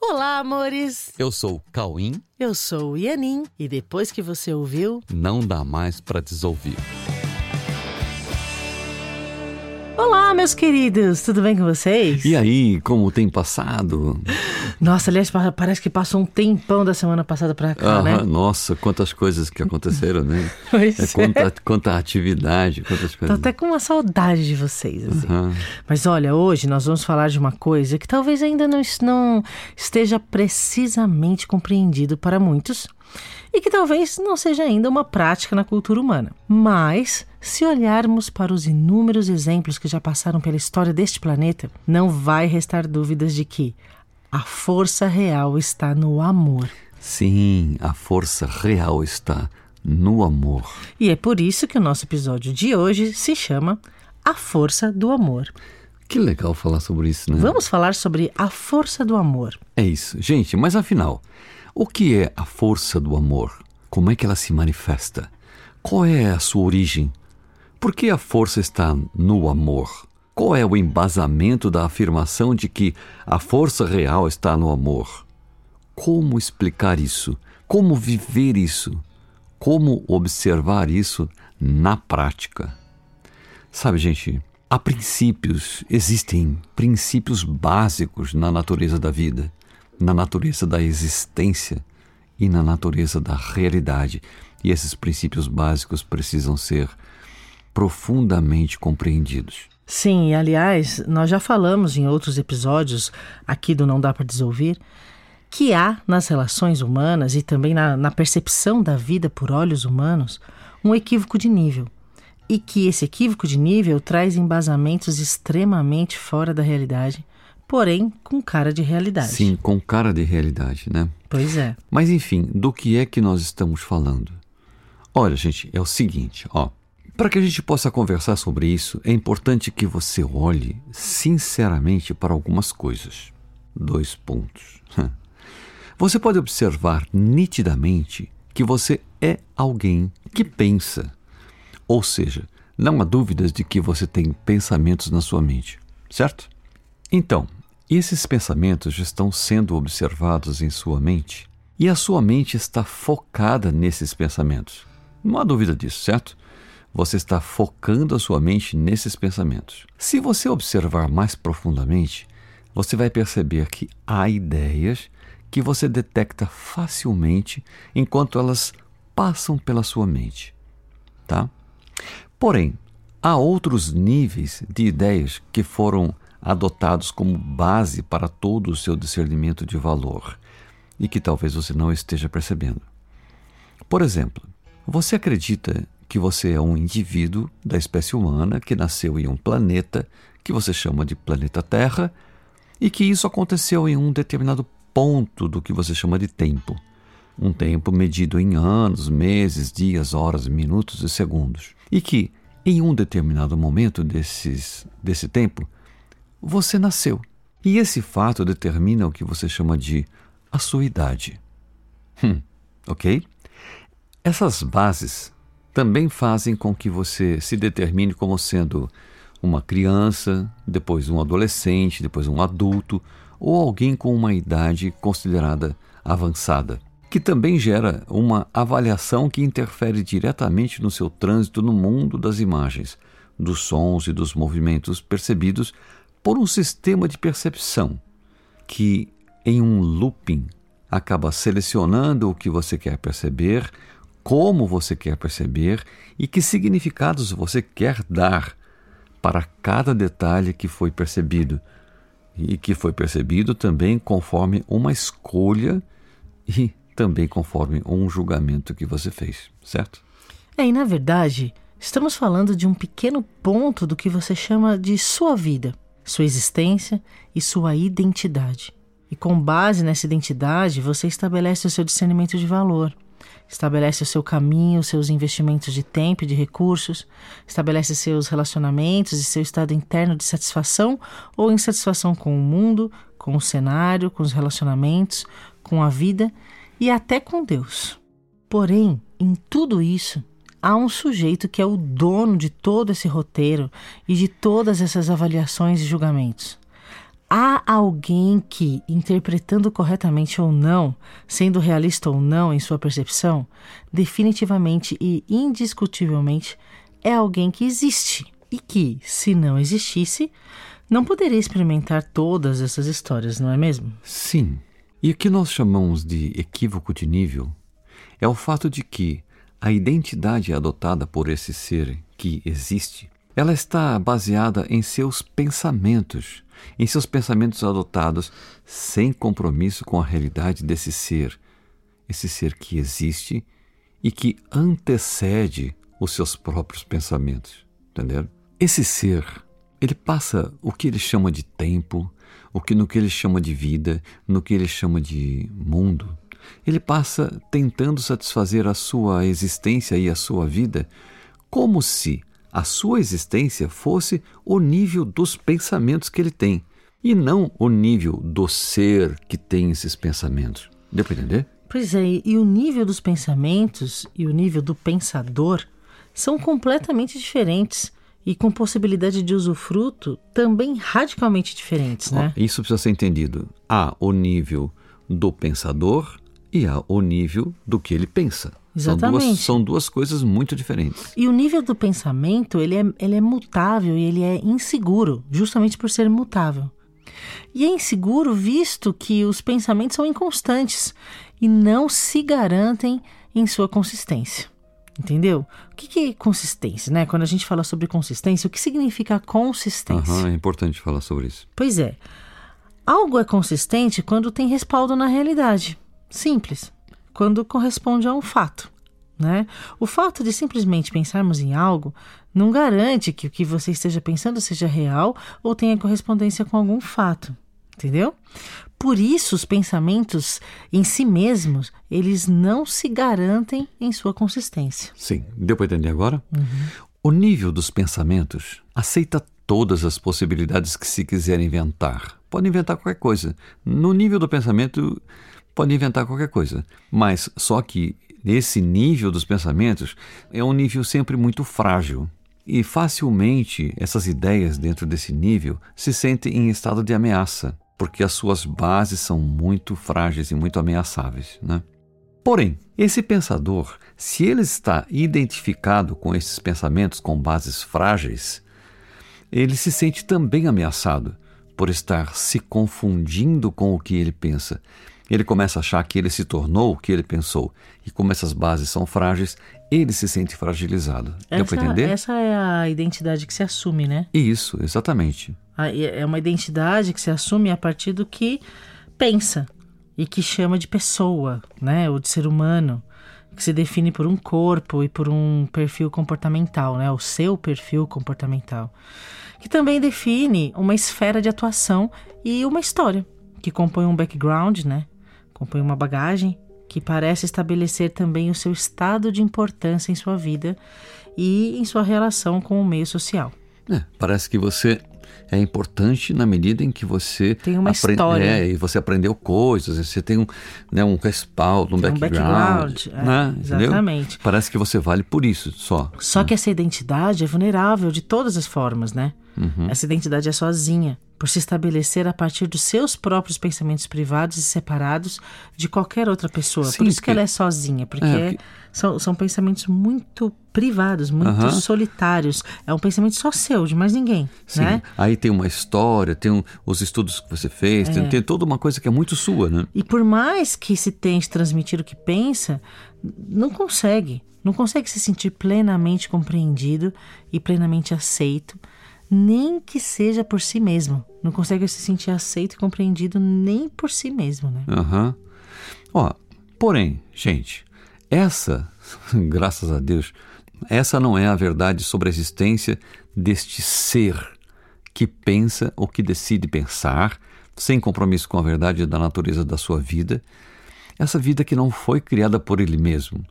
Olá, amores! Eu sou o Cauim. Eu sou o Ianin. E depois que você ouviu, Não dá mais pra desouvir. Olá, meus queridos! Tudo bem com vocês? E aí, como tem passado? Nossa, aliás, pa- parece que passou um tempão da semana passada pra cá, Aham, né? Nossa, quantas coisas que aconteceram, né? Pois É, é. quanta, quanta atividade, quantas Tô coisas. até com uma saudade de vocês, assim. Aham. Mas olha, hoje nós vamos falar de uma coisa que talvez ainda não, não esteja precisamente compreendido para muitos e que talvez não seja ainda uma prática na cultura humana. Mas, se olharmos para os inúmeros exemplos que já passaram pela história deste planeta, não vai restar dúvidas de que a força real está no amor. Sim, a força real está no amor. E é por isso que o nosso episódio de hoje se chama A Força do Amor. Que legal falar sobre isso, né? Vamos falar sobre a força do amor. É isso. Gente, mas afinal, o que é a força do amor? Como é que ela se manifesta? Qual é a sua origem? Por que a força está no amor? Qual é o embasamento da afirmação de que a força real está no amor? Como explicar isso? Como viver isso? Como observar isso na prática? Sabe, gente, há princípios, existem princípios básicos na natureza da vida, na natureza da existência e na natureza da realidade. E esses princípios básicos precisam ser profundamente compreendidos. Sim, e aliás, nós já falamos em outros episódios aqui do Não Dá para Desouvir que há nas relações humanas e também na, na percepção da vida por olhos humanos um equívoco de nível. E que esse equívoco de nível traz embasamentos extremamente fora da realidade, porém com cara de realidade. Sim, com cara de realidade, né? Pois é. Mas enfim, do que é que nós estamos falando? Olha, gente, é o seguinte, ó. Para que a gente possa conversar sobre isso, é importante que você olhe sinceramente para algumas coisas. Dois pontos. Você pode observar nitidamente que você é alguém que pensa. Ou seja, não há dúvidas de que você tem pensamentos na sua mente, certo? Então, esses pensamentos já estão sendo observados em sua mente e a sua mente está focada nesses pensamentos. Não há dúvida disso, certo? Você está focando a sua mente nesses pensamentos. Se você observar mais profundamente, você vai perceber que há ideias que você detecta facilmente enquanto elas passam pela sua mente, tá? Porém, há outros níveis de ideias que foram adotados como base para todo o seu discernimento de valor e que talvez você não esteja percebendo. Por exemplo, você acredita que você é um indivíduo da espécie humana que nasceu em um planeta que você chama de planeta Terra e que isso aconteceu em um determinado ponto do que você chama de tempo. Um tempo medido em anos, meses, dias, horas, minutos e segundos. E que, em um determinado momento desses, desse tempo, você nasceu. E esse fato determina o que você chama de a sua idade. Hum, ok? Essas bases também fazem com que você se determine como sendo uma criança, depois um adolescente, depois um adulto ou alguém com uma idade considerada avançada, que também gera uma avaliação que interfere diretamente no seu trânsito no mundo das imagens, dos sons e dos movimentos percebidos por um sistema de percepção que, em um looping, acaba selecionando o que você quer perceber, como você quer perceber e que significados você quer dar para cada detalhe que foi percebido. E que foi percebido também conforme uma escolha e também conforme um julgamento que você fez, certo? É, e na verdade, estamos falando de um pequeno ponto do que você chama de sua vida, sua existência e sua identidade. E com base nessa identidade, você estabelece o seu discernimento de valor, estabelece o seu caminho, os seus investimentos de tempo e de recursos, estabelece seus relacionamentos e seu estado interno de satisfação ou insatisfação com o mundo, com o cenário, com os relacionamentos, com a vida e até com Deus. Porém, em tudo isso, há um sujeito que é o dono de todo esse roteiro e de todas essas avaliações e julgamentos. Há alguém que, interpretando corretamente ou não, sendo realista ou não em sua percepção, definitivamente e indiscutivelmente é alguém que existe e que, se não existisse, não poderia experimentar todas essas histórias, não é mesmo? Sim. E o que nós chamamos de equívoco de nível é o fato de que a identidade adotada por esse ser que existe, ela está baseada em seus pensamentos, em seus pensamentos adotados sem compromisso com a realidade desse ser, esse ser que existe e que antecede os seus próprios pensamentos, entendeu? Esse ser, ele passa o que ele chama de tempo, o que no que ele chama de vida, no que ele chama de mundo, ele passa tentando satisfazer a sua existência e a sua vida como se a sua existência fosse o nível dos pensamentos que ele tem e não o nível do ser que tem esses pensamentos. Deu para entender? Pois é, e o nível dos pensamentos e o nível do pensador são completamente diferentes e com possibilidade de usufruto também radicalmente diferentes, né? Ó, isso precisa ser entendido. Há o nível do pensador e há o nível do que ele pensa. Exatamente. São duas, são duas coisas muito diferentes. E o nível do pensamento, ele é, ele é mutável e ele é inseguro, justamente por ser mutável. E é inseguro visto que os pensamentos são inconstantes e não se garantem em sua consistência. Entendeu? O que, é consistência, né? Quando a gente fala sobre consistência, o que significa consistência? Uhum, é importante falar sobre isso. Pois é. Algo é consistente quando tem respaldo na realidade. Simples. Quando corresponde a um fato. Né? O fato de simplesmente pensarmos em algo não garante que o que você esteja pensando seja real ou tenha correspondência com algum fato, entendeu? Por isso, os pensamentos em si mesmos, eles não se garantem em sua consistência. Sim, deu para entender agora? Uhum. O nível dos pensamentos aceita todas as possibilidades que se quiser inventar. Pode inventar qualquer coisa. No nível do pensamento, pode inventar qualquer coisa. Mas só que esse nível dos pensamentos é um nível sempre muito frágil. E facilmente essas ideias dentro desse nível se sentem em estado de ameaça, porque as suas bases são muito frágeis e muito ameaçáveis. Né? Porém, esse pensador, se ele está identificado com esses pensamentos com bases frágeis, ele se sente também ameaçado por estar se confundindo com o que ele pensa ele começa a achar que ele se tornou o que ele pensou. E como essas bases são frágeis, ele se sente fragilizado. Deu para entender? Essa é a identidade que se assume, né? Isso, exatamente. É uma identidade que se assume a partir do que pensa e que chama de pessoa, né? Ou de ser humano, que se define por um corpo e por um perfil comportamental, né? O seu perfil comportamental, que também define uma esfera de atuação e uma história que compõe um background, né? Compõe uma bagagem que parece estabelecer também o seu estado de importância em sua vida e em sua relação com o meio social. É, parece que você é importante na medida em que você tem uma história é, e você aprendeu coisas, você tem um, né, um respaldo, um tem background, um background né, é, exatamente. Parece que você vale por isso só. Só que essa identidade é vulnerável de todas as formas, né? Uhum. Essa identidade é sozinha por se estabelecer a partir dos seus próprios pensamentos privados e separados de qualquer outra pessoa. Sim, por isso que ela é sozinha, porque é, que... são, são pensamentos muito privados, muito solitários. É um pensamento só seu, de mais ninguém. Sim. Né? Aí tem uma história, tem um, os estudos que você fez, é. tem, tem toda uma coisa que é muito sua, né? E por mais que se tente transmitir o que pensa, não consegue. Não consegue se sentir plenamente compreendido e plenamente aceito nem que seja por si mesmo. Não consegue se sentir aceito e compreendido nem por si mesmo, né? Aham. Uhum. Ó, porém, gente, essa, graças a Deus, essa não é a verdade sobre a existência deste ser que pensa ou que decide pensar, sem compromisso com a verdade da natureza da sua vida. Essa vida que não foi criada por ele mesmo,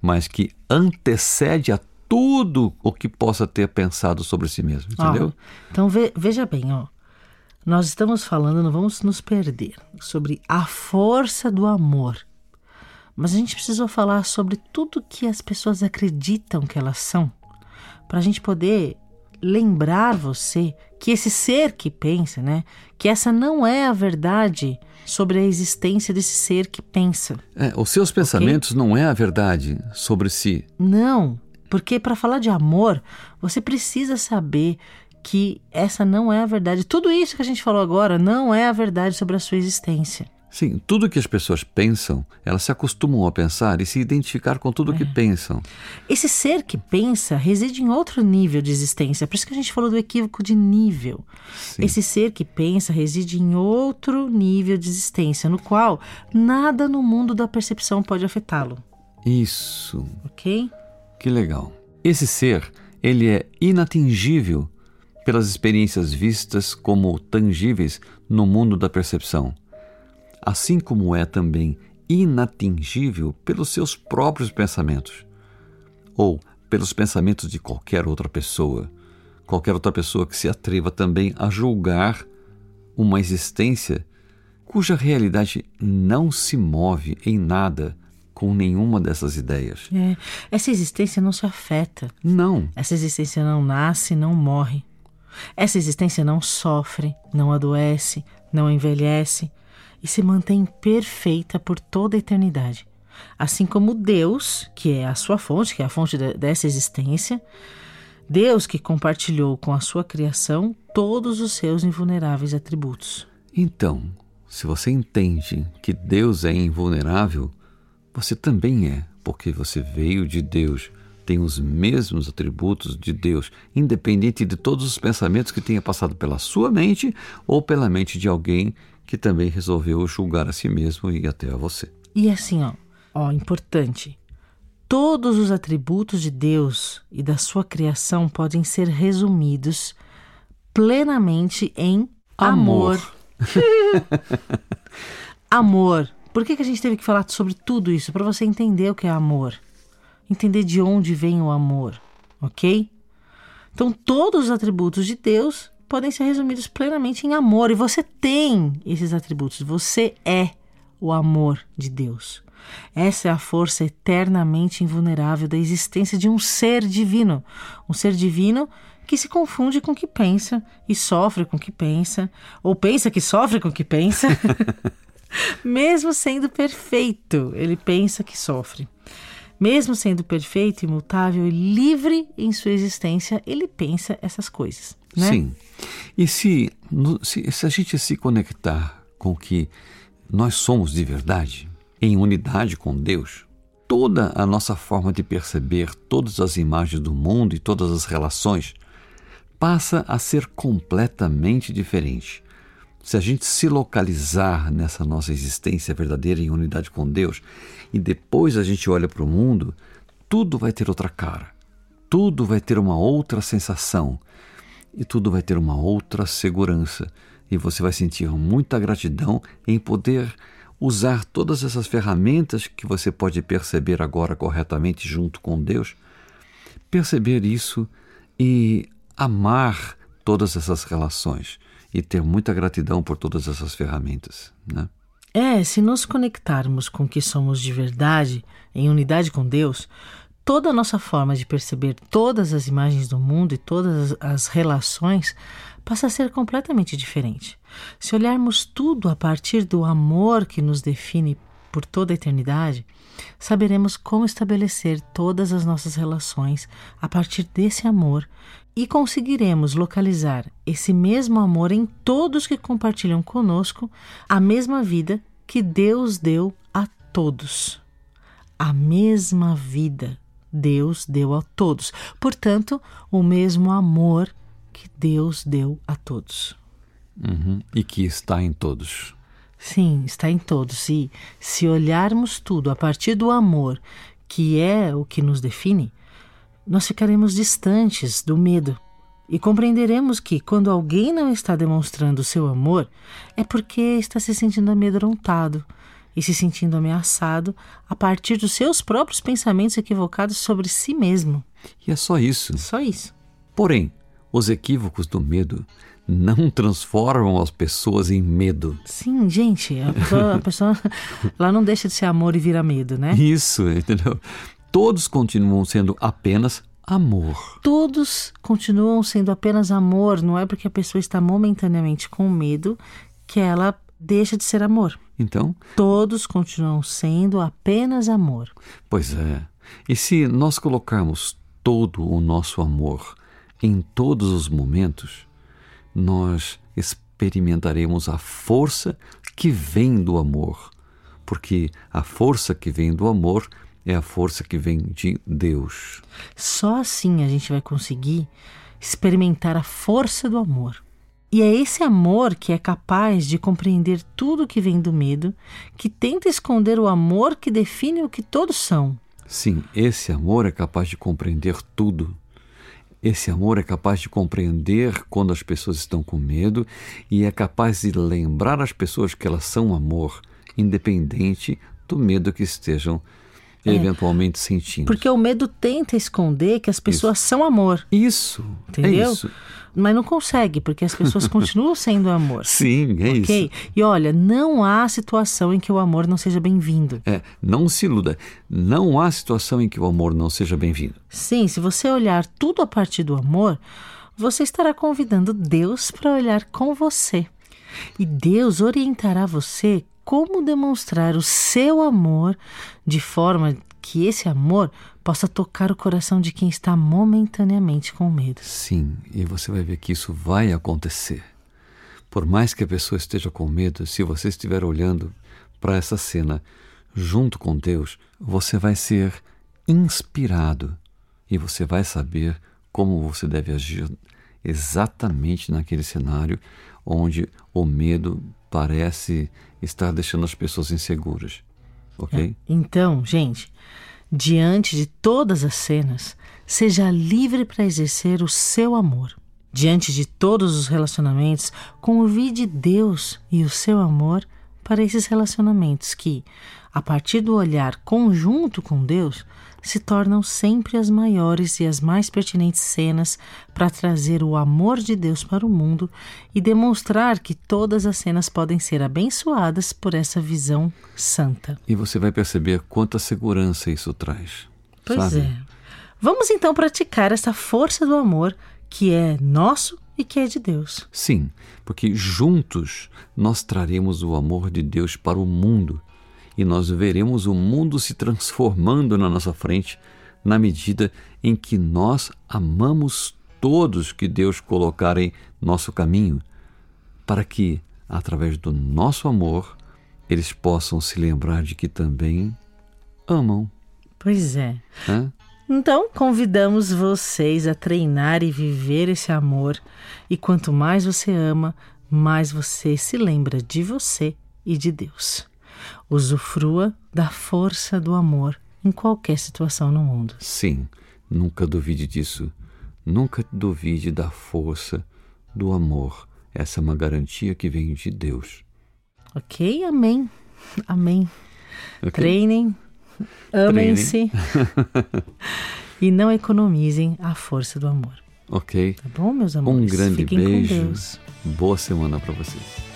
mas que antecede a tudo o que possa ter pensado sobre si mesmo, entendeu? então ve, veja bem, ó. Nós estamos falando, não vamos nos perder, sobre a força do amor. Mas a gente precisou falar sobre tudo que as pessoas acreditam que elas são, para a gente poder lembrar você que esse ser que pensa, né, que essa não é a verdade sobre a existência desse ser que pensa. É, os seus pensamentos okay? não é a verdade sobre si. Não, porque para falar de amor, você precisa saber que essa não é a verdade. Tudo isso que a gente falou agora não é a verdade sobre a sua existência. Sim, tudo que as pessoas pensam, elas se acostumam a pensar e se identificar com tudo o é. que pensam. Esse ser que pensa reside em outro nível de existência, por isso que a gente falou do equívoco de nível. Sim. Esse ser que pensa reside em outro nível de existência, no qual nada no mundo da percepção pode afetá-lo. Isso. Ok? Que legal. Esse ser, ele é inatingível pelas experiências vistas como tangíveis no mundo da percepção assim como é também inatingível pelos seus próprios pensamentos ou pelos pensamentos de qualquer outra pessoa, qualquer outra pessoa que se atreva também a julgar uma existência cuja realidade não se move em nada com nenhuma dessas ideias. É, essa existência não se afeta. Não. Essa existência não nasce, não morre. Essa existência não sofre, não adoece, não envelhece, e se mantém perfeita por toda a eternidade. Assim como Deus, que é a sua fonte, que é a fonte dessa existência, Deus que compartilhou com a sua criação todos os seus invulneráveis atributos. Então, se você entende que Deus é invulnerável, você também é, porque você veio de Deus, tem os mesmos atributos de Deus, independente de todos os pensamentos que tenha passado pela sua mente ou pela mente de alguém que também resolveu julgar a si mesmo e até a você. E assim, ó, ó, importante. Todos os atributos de Deus e da sua criação podem ser resumidos plenamente em amor. Amor. Por que, que a gente teve que falar sobre tudo isso? Para você entender o que é amor. Entender de onde vem o amor, ok? Então, todos os atributos de Deus podem ser resumidos plenamente em amor. E você tem esses atributos. Você é o amor de Deus. Essa é a força eternamente invulnerável da existência de um ser divino. Um ser divino que se confunde com o que pensa e sofre com o que pensa, ou pensa que sofre com o que pensa. Mesmo sendo perfeito, ele pensa que sofre. Mesmo sendo perfeito, imutável e livre em sua existência, ele pensa essas coisas. Né? Sim. E se, se, se a gente se conectar com o que nós somos de verdade, em unidade com Deus, toda a nossa forma de perceber todas as imagens do mundo e todas as relações passa a ser completamente diferente. Se a gente se localizar nessa nossa existência verdadeira em unidade com Deus e depois a gente olha para o mundo, tudo vai ter outra cara, tudo vai ter uma outra sensação. E tudo vai ter uma outra segurança. E você vai sentir muita gratidão em poder usar todas essas ferramentas que você pode perceber agora corretamente junto com Deus, perceber isso e amar todas essas relações e ter muita gratidão por todas essas ferramentas, né? É, se nos conectarmos com o que somos de verdade, em unidade com Deus, toda a nossa forma de perceber todas as imagens do mundo e todas as relações passa a ser completamente diferente. Se olharmos tudo a partir do amor que nos define por toda a eternidade, saberemos como estabelecer todas as nossas relações a partir desse amor e conseguiremos localizar esse mesmo amor em todos que compartilham conosco a mesma vida que Deus deu a todos. A mesma vida Deus deu a todos. Portanto, o mesmo amor que Deus deu a todos. Uhum. E que está em todos. Sim, está em todos. E se olharmos tudo a partir do amor, que é o que nos define, nós ficaremos distantes do medo e compreenderemos que, quando alguém não está demonstrando seu amor, é porque está se sentindo amedrontado, e se sentindo ameaçado a partir dos seus próprios pensamentos equivocados sobre si mesmo. E é só isso. Só isso. Porém, os equívocos do medo não transformam as pessoas em medo. Sim, gente, a pessoa, a pessoa ela não deixa de ser amor e vira medo, né? Isso, entendeu? Todos continuam sendo apenas amor. Todos continuam sendo apenas amor, não é porque a pessoa está momentaneamente com medo que ela deixa de ser amor. Então, Todos continuam sendo apenas amor. pois é. E se nós colocarmos todo o nosso amor em todos os momentos, nós experimentaremos a força que vem do amor. Porque a força que vem do amor é a força que vem de Deus. Só assim a gente vai conseguir experimentar a força do amor. E é esse amor que é capaz de compreender tudo que vem do medo, que tenta esconder o amor que define o que todos são. Sim, esse amor é capaz de compreender tudo. Esse amor é capaz de compreender quando as pessoas estão com medo e é capaz de lembrar as pessoas que elas são amor, independente do medo que estejam eventualmente sentindo. Porque o medo tenta esconder que as pessoas são amor, Isso, entendeu? é isso. Mas não consegue, porque as pessoas continuam sendo amor. Sim, é Ok? isso. E olha, não há situação em que o amor não seja bem-vindo. É, não se iluda. Não há situação em que o amor não seja bem-vindo. Sim, se você olhar tudo a partir do amor, você estará convidando Deus para olhar com você. E Deus orientará você como demonstrar o seu amor de forma que esse amor possa tocar o coração de quem está momentaneamente com medo. Sim, e você vai ver que isso vai acontecer. Por mais que a pessoa esteja com medo, se você estiver olhando para essa cena junto com Deus, você vai ser inspirado e você vai saber como você deve agir exatamente naquele cenário onde o medo parece estar deixando as pessoas inseguras. Ok? Então, gente, diante de todas as cenas, seja livre para exercer o seu amor. Diante de todos os relacionamentos, convide Deus e o seu amor para esses relacionamentos que, a partir do olhar conjunto com Deus, se tornam sempre as maiores e as mais pertinentes cenas para trazer o amor de Deus para o mundo e demonstrar que todas as cenas podem ser abençoadas por essa visão santa. E você vai perceber quanta segurança isso traz. Pois sabe? é. Vamos então praticar essa força do amor que é nosso e que é de Deus. Sim, porque juntos nós traremos o amor de Deus para o mundo e nós veremos o mundo se transformando na nossa frente na medida em que nós amamos todos que Deus colocar em nosso caminho, para que, através do nosso amor, eles possam se lembrar de que também amam. Pois é. Né? Então, convidamos vocês a treinar e viver esse amor. E quanto mais você ama, mais você se lembra de você e de Deus. Usufrua da força do amor em qualquer situação no mundo. Sim, nunca duvide disso. Nunca duvide da força do amor. Essa é uma garantia que vem de Deus. Ok? Amém. Amém. Ok? Treinem, amem-se e não economizem a força do amor. Ok? Tá bom, meus Um amores? grande Fiquem beijo. Boa semana para vocês.